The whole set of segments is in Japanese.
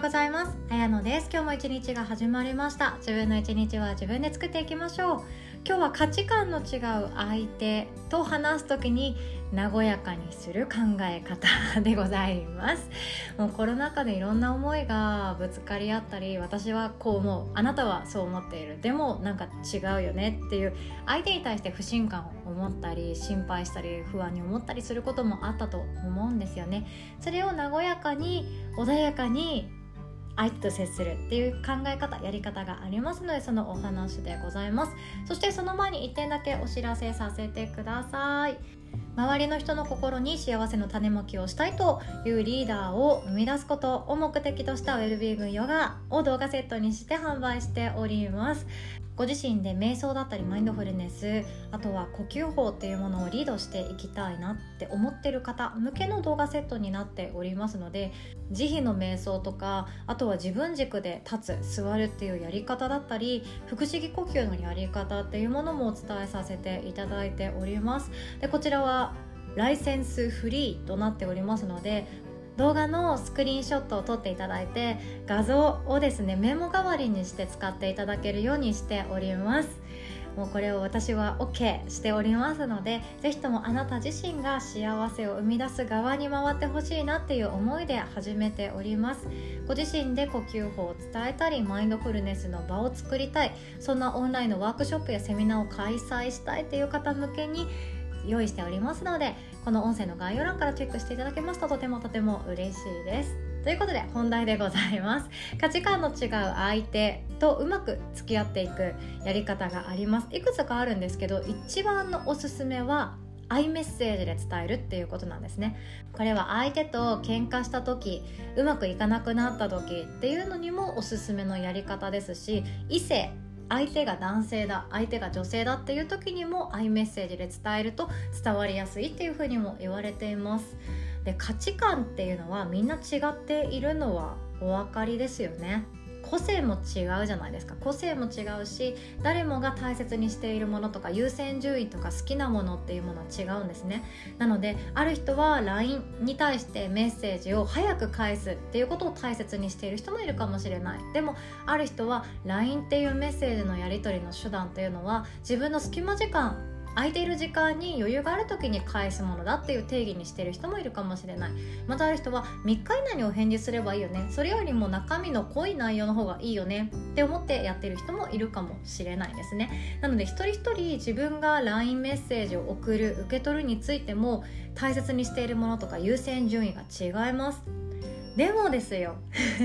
うございます。あやのです。今日も一日が始まりました。自分の一日は自分で作っていきましょう。今日は価値観の違う相手と話す時に和やかにする考え方でございます。もうコロナ禍でいろんな思いがぶつかり合ったり私はこう思う。あなたはそう思っている。でもなんか違うよねっていう相手に対して不信感を思ったり心配したり不安に思ったりすることもあったと思うんですよね。それを和やかに穏やかに相手と接するっていう考え方やり方がありますのでそのお話でございます。そしてその前に1点だけお知らせさせてください。周りの人の心に幸せの種まきをしたいというリーダーを生み出すことを目的としたウェルビーグヨガを動画セットにして販売しております。ご自身で瞑想だったりマインドフルネスあとは呼吸法っていうものをリードしていきたいなって思ってる方向けの動画セットになっておりますので慈悲の瞑想とかあとは自分軸で立つ座るっていうやり方だったり腹式呼吸のやり方っていうものもお伝えさせていただいております。でこちらはライセンスフリーとなっておりますので動画のスクリーンショットを撮っていただいて画像をですねメモ代わりにして使っていただけるようにしております。もうこれを私は OK しておりますので是非ともあなた自身が幸せを生み出す側に回ってほしいなっていう思いで始めております。ご自身で呼吸法を伝えたりマインドフルネスの場を作りたい。そんなオンラインのワークショップやセミナーを開催したいっていう方向けに用意しておりますのでこの音声の概要欄からチェックしていただけますととてもとても嬉しいです。ということで本題でございます。価値観の違う相手とうまく付き合っていくやり方があります。いくつかあるんですけど一番のおすすめはアイメッセージで伝えるっていうことなんですね。これは相手と喧嘩した時うまくいかなくなった時っていうのにもおすすめのやり方ですし異性相手が男性だ相手が女性だっていう時にもアイメッセージで伝えると伝わりやすいっていうふうにも言われています。で価値観っていうのはみんな違っているのはお分かりですよね。個性も違うじゃないですか。個性も違うし誰もが大切にしているものとか優先順位とか好きなものっていうものは違うんですね。なのである人は LINE に対してメッセージを早く返すっていうことを大切にしている人もいるかもしれない。でもある人は LINE っていうメッセージのやり取りの手段っていうのは自分の隙間時間空いている時間に余裕がある時に返すものだっていう定義にしてる人もいるかもしれない。またある人は3日以内にお返事すればいいよね。それよりも中身の濃い内容の方がいいよね。って思ってやってる人もいるかもしれないですね。なので一人一人自分が LINE メッセージを送る受け取るについても大切にしているものとか優先順位が違います。でもですよ。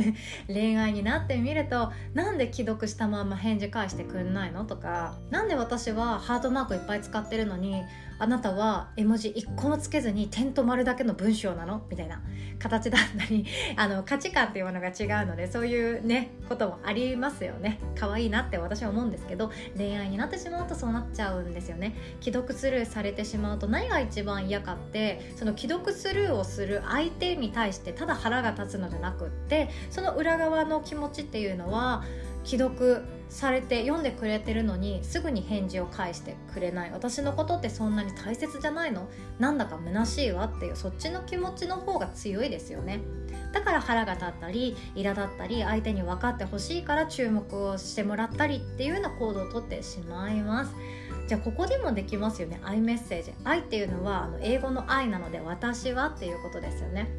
恋愛になってみるとなんで既読したまま返事返してくんないのとか何で私はハートマークいっぱい使ってるのにあなたは絵文字1個もつけずに点と丸だけの文章なの？みたいな。形だったり あの価値観っていうものが違うのでそういうねこともありますよね。可愛いなって私は思うんですけど恋愛になってしまうとそうなっちゃうんですよね。既読スルーされてしまうと何が一番嫌かってその既読スルーをする相手に対してただ腹が立つのじゃなくってその裏側の気持ちっていうのは既読されて読んでくれてるのにすぐに返事を返してくれない。私のことってそんなに大切じゃないの？なんだか虚しいわっていうそっちの気持ちの方が強いですよね。だから腹が立ったり苛立ったり相手に分かってほしいから注目をしてもらったりっていうような行動をとってしまいます。じゃあここでもできますよね。愛メッセージ。愛っていうのはあの英語の愛なので私はっていうことですよね。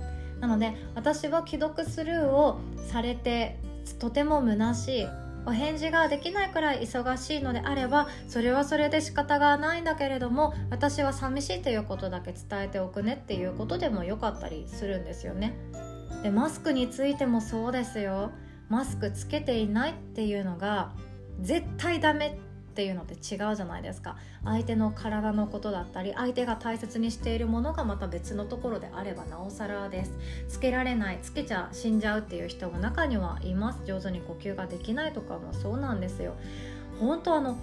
なので私は既読スルーをされてとても虚しい。お返事ができないくらい忙しいのであればそれはそれで仕方がないんだけれども私は寂しいということだけ伝えておくねっていうことでもよかったりするんですよね。でマスクについてもそうですよ。マスクつけていないっていうのが絶対ダメっていうのって違うじゃないですか。相手の体のことだったり相手が大切にしているものがまた別のところであればなおさらです。つけられないつけちゃ死んじゃうっていう人も中にはいます。上手に呼吸ができないとかもそうなんですよ。本当あの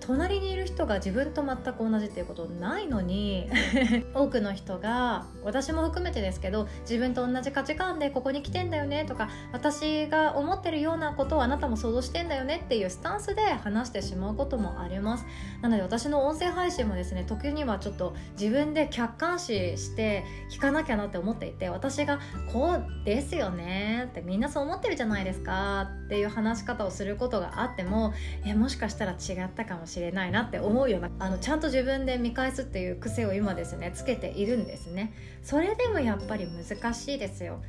隣にいる人が自分と全く同じっていうことないのに 多くの人が私も含めてですけど自分と同じ価値観でここに来てんだよねとか私が思ってるようなことをあなたも想像してんだよねっていうスタンスで話してしまうこともあります。なので私の音声配信もですね時にはちょっと自分で客観視して聞かなきゃなって思っていて私がこうですよねってみんなそう思ってるじゃないですかっていう話し方をすることがあってもえもしかしたら違ったかもしれない。しれなって思うようなあのちゃんと自分で見返すっていう癖を今ですねつけているんですね。それでもやっぱり難しいですよ。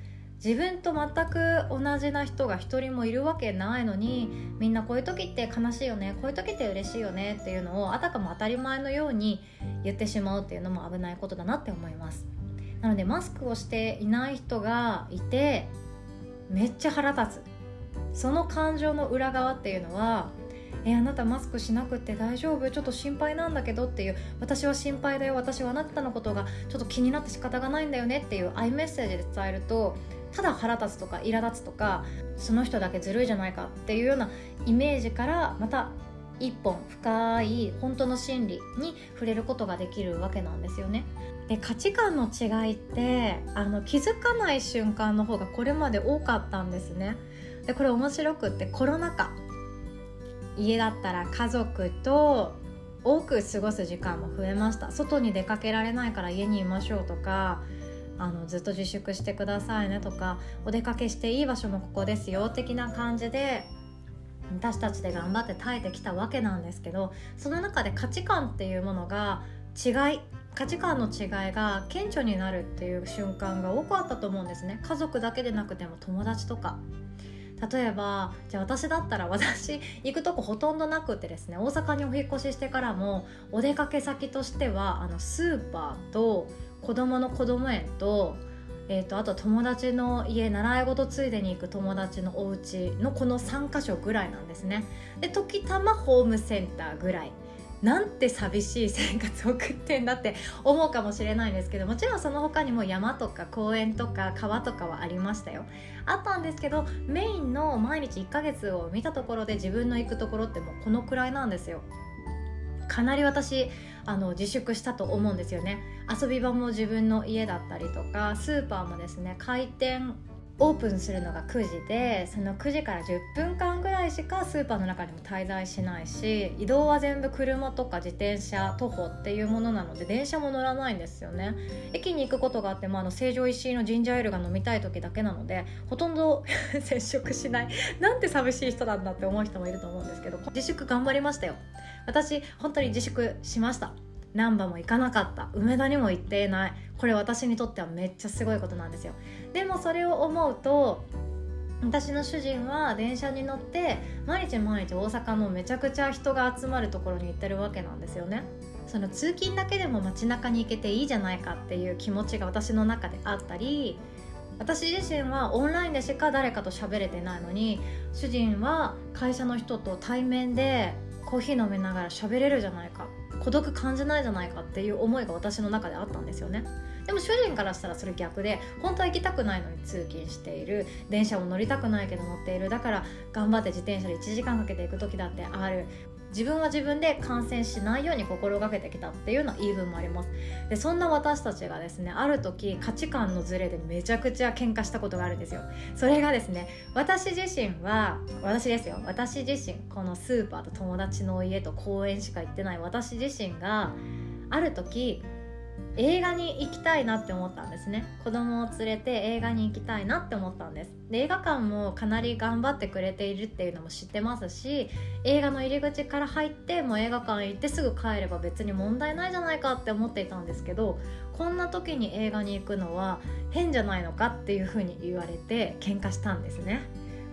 自分と全く同じな人が一人もいるわけないのにみんなこういう時って悲しいよねこういう時って嬉しいよねっていうのをあたかも当たり前のように言ってしまうっていうのも危ないことだなって思います。なのでマスクをしていない人がいてめっちゃ腹立つ。その感情の裏側っていうのはえあなたマスクしなくて大丈夫？ちょっと心配なんだけどっていう私は心配だよ私はあなたのことがちょっと気になって仕方がないんだよねっていうアイメッセージで伝えるとただ腹立つとか苛立つとかその人だけずるいじゃないかっていうようなイメージからまた一本深い本当の心理に触れることができるわけなんですよね。で価値観の違いってあの気づかない瞬間の方がこれまで多かったんですね。でこれ面白くってコロナ禍家だったら家族と多く過ごす時間も増えました。外に出かけられないから家にいましょうとかあのずっと自粛してくださいねとかお出かけしていい場所もここですよ的な感じで私たちで頑張って耐えてきたわけなんですけどその中で価値観っていうものが違い価値観の違いが顕著になるっていう瞬間が多くあったと思うんですね。家族だけでなくても友達とか例えばじゃあ私だったら私行くとこほとんどなくてですね大阪にお引越ししてからもお出かけ先としてはあのスーパーと子供の子供園と,、えーと、あと友達の家習い事ついでに行く友達のお家のこの3か所ぐらいなんですね。で時たまホームセンターぐらい。なんて寂しい生活を送ってんだって思うかもしれないんですけどもちろんその他にも山とか公園とか川とかはありましたよ。あったんですけどメインの毎日1ヶ月を見たところで自分の行くところってもうこのくらいなんですよ。かなり私あの自粛したと思うんですよね。遊び場も自分の家だったりとかスーパーもですね開店オープンするのが9時でその9時から10分間ぐらいしかスーパーの中にも滞在しないし移動は全部車とか自転車徒歩っていうものなので電車も乗らないんですよね。駅に行くことがあってもあの成城石井のジンジャーエールが飲みたい時だけなのでほとんど 接触しない。なんて寂しい人なんだって思う人もいると思うんですけど自粛頑張りましたよ。私本当に自粛しました。難波も行かなかった。梅田にも行っていない。これ私にとってはめっちゃすごいことなんですよ。でもそれを思うと私の主人は電車に乗って毎日毎日大阪のめちゃくちゃ人が集まるところに行ってるわけなんですよね。その通勤だけでも街中に行けていいじゃないかっていう気持ちが私の中であったり私自身はオンラインでしか誰かと喋れてないのに主人は会社の人と対面でコーヒー飲みながら喋れるじゃないか。孤独感じないじゃないかっていう思いが私の中であったんですよね。でも主人からしたらそれ逆で本当は行きたくないのに通勤している。電車を乗りたくないけど乗っている。だから頑張って自転車で1時間かけて行く時だってある。自分は自分で感染しないように心がけてきたっていうような言い分もあります。でそんな私たちがですねある時価値観のズレでめちゃくちゃ喧嘩したことがあるんですよ。それがですね私自身は私ですよ。私自身このスーパーと友達の家と公園しか行ってない私自身がある時映画に行きたいなって思ったんですね。子供を連れて映画に行きたいなって思ったんです。で映画館もかなり頑張ってくれているっていうのも知ってますし映画の入り口から入ってもう映画館行ってすぐ帰れば別に問題ないじゃないかって思っていたんですけどこんな時に映画に行くのは変じゃないのかっていうふうに言われて喧嘩したんですね。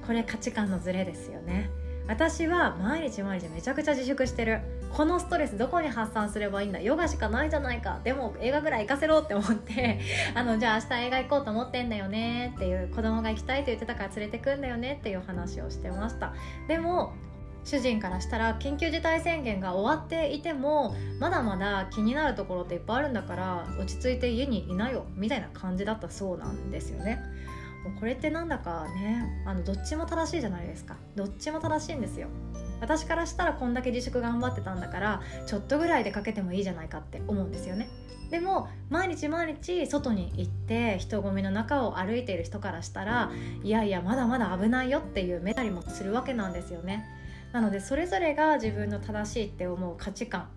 これ価値観のズレですよね。私は毎日毎日めちゃくちゃ自粛してる。このストレスどこに発散すればいいんだ？ヨガしかないじゃないか。でも映画ぐらい行かせろって思って。あのじゃあ明日映画行こうと思ってんだよね。っていう子供が行きたいと言ってたから連れてくんだよね。っていう話をしてました。でも主人からしたら緊急事態宣言が終わっていてもまだまだ気になるところっていっぱいあるんだから落ち着いて家にいなよ。みたいな感じだったそうなんですよね。もうこれってなんだかねあのどっちも正しいじゃないですか。どっちも正しいんですよ。私からしたらこんだけ自粛頑張ってたんだからちょっとぐらいでかけてもいいじゃないかって思うんですよね。でも毎日毎日外に行って人混みの中を歩いている人からしたらいやいやまだまだ危ないよっていうメタりもするわけなんですよね。なのでそれぞれが自分の正しいって思う価値観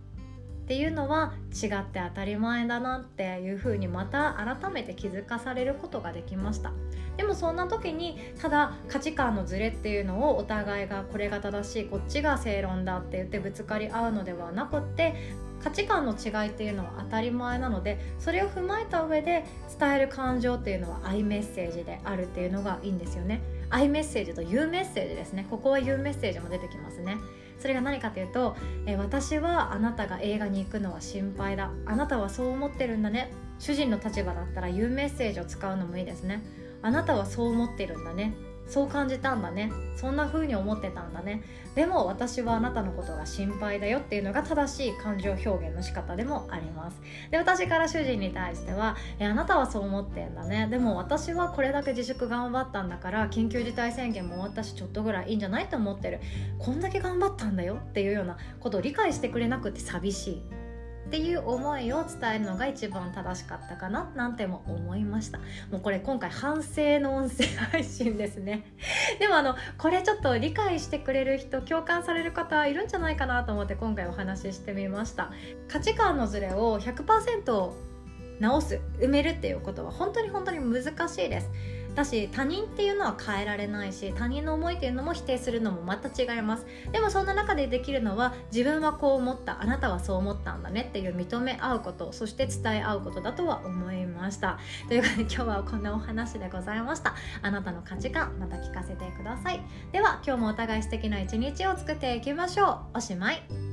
っていうのは違って当たり前だなっていうふうにまた改めて気づかされることができました。でもそんな時にただ価値観のズレっていうのをお互いがこれが正しいこっちが正論だって言ってぶつかり合うのではなくって価値観の違いっていうのは当たり前なのでそれを踏まえた上で伝える感情っていうのはアイメッセージであるっていうのがいいんですよね。アイメッセージというメッセージですね。ここは言うメッセージも出てきますね。それが何かというと、え私はあなたが映画に行くのは心配だ。あなたはそう思ってるんだね。主人の立場だったら言うメッセージを使うのもいいですね。あなたはそう思ってるんだね。そう感じたんだね。そんな風に思ってたんだね。でも私はあなたのことが心配だよっていうのが正しい感情表現の仕方でもあります。で私から主人に対してはえあなたはそう思ってんだね。でも私はこれだけ自粛頑張ったんだから緊急事態宣言も終わったしちょっとぐらいいいんじゃないと思ってる。こんだけ頑張ったんだよっていうようなことを理解してくれなくて寂しい。っていう思いを伝えるのが一番正しかったかななんても思いました。もうこれ今回反省の音声配信ですね。でもあのこれちょっと理解してくれる人共感される方いるんじゃないかなと思って今回お話ししてみました。価値観のズレを100%直す埋めるっていうことは本当に本当に難しいです。だし他人っていうのは変えられないし他人の思いっていうのも否定するのもまた違います。でもそんな中でできるのは自分はこう思ったあなたはそう思ったんだねっていう認め合うことそして伝え合うことだとは思いました。ということで今日はこんなお話でございました。あなたの価値観また聞かせてください。では今日もお互い素敵な一日を作っていきましょう。おしまい。